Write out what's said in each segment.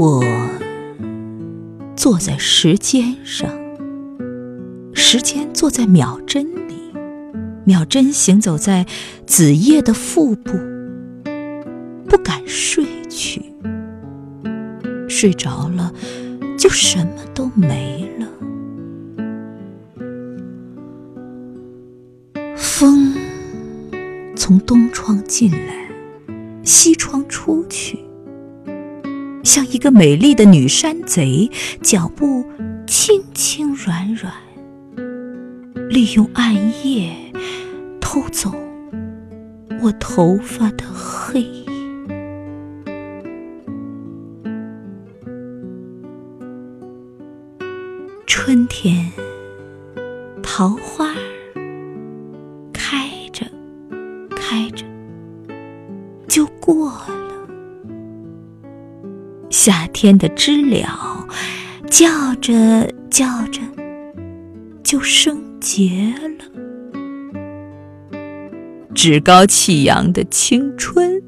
我坐在时间上，时间坐在秒针里，秒针行走在子夜的腹部，不敢睡去。睡着了，就什么都没了。风从东窗进来，西窗出去，像一个美丽的女山贼，脚步轻轻软软，利用暗夜偷走我头发的黑。春天，桃花开着开着就过了。夏天的知了叫着叫着就生结了。趾高气扬的青春，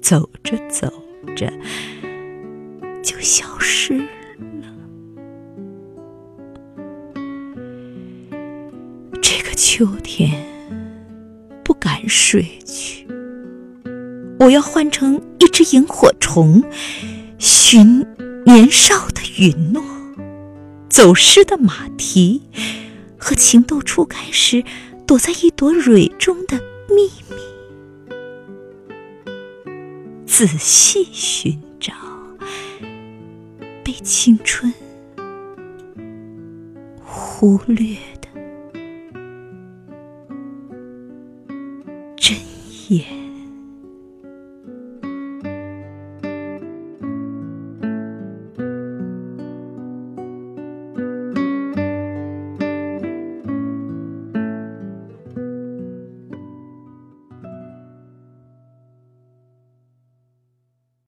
走着走着就消失了。这个秋天不敢睡去，我要换成一只萤火虫寻年少的允诺。走失的马蹄和情窦初开时躲在一朵蕊中的秘密。仔细寻找被青春忽略的真言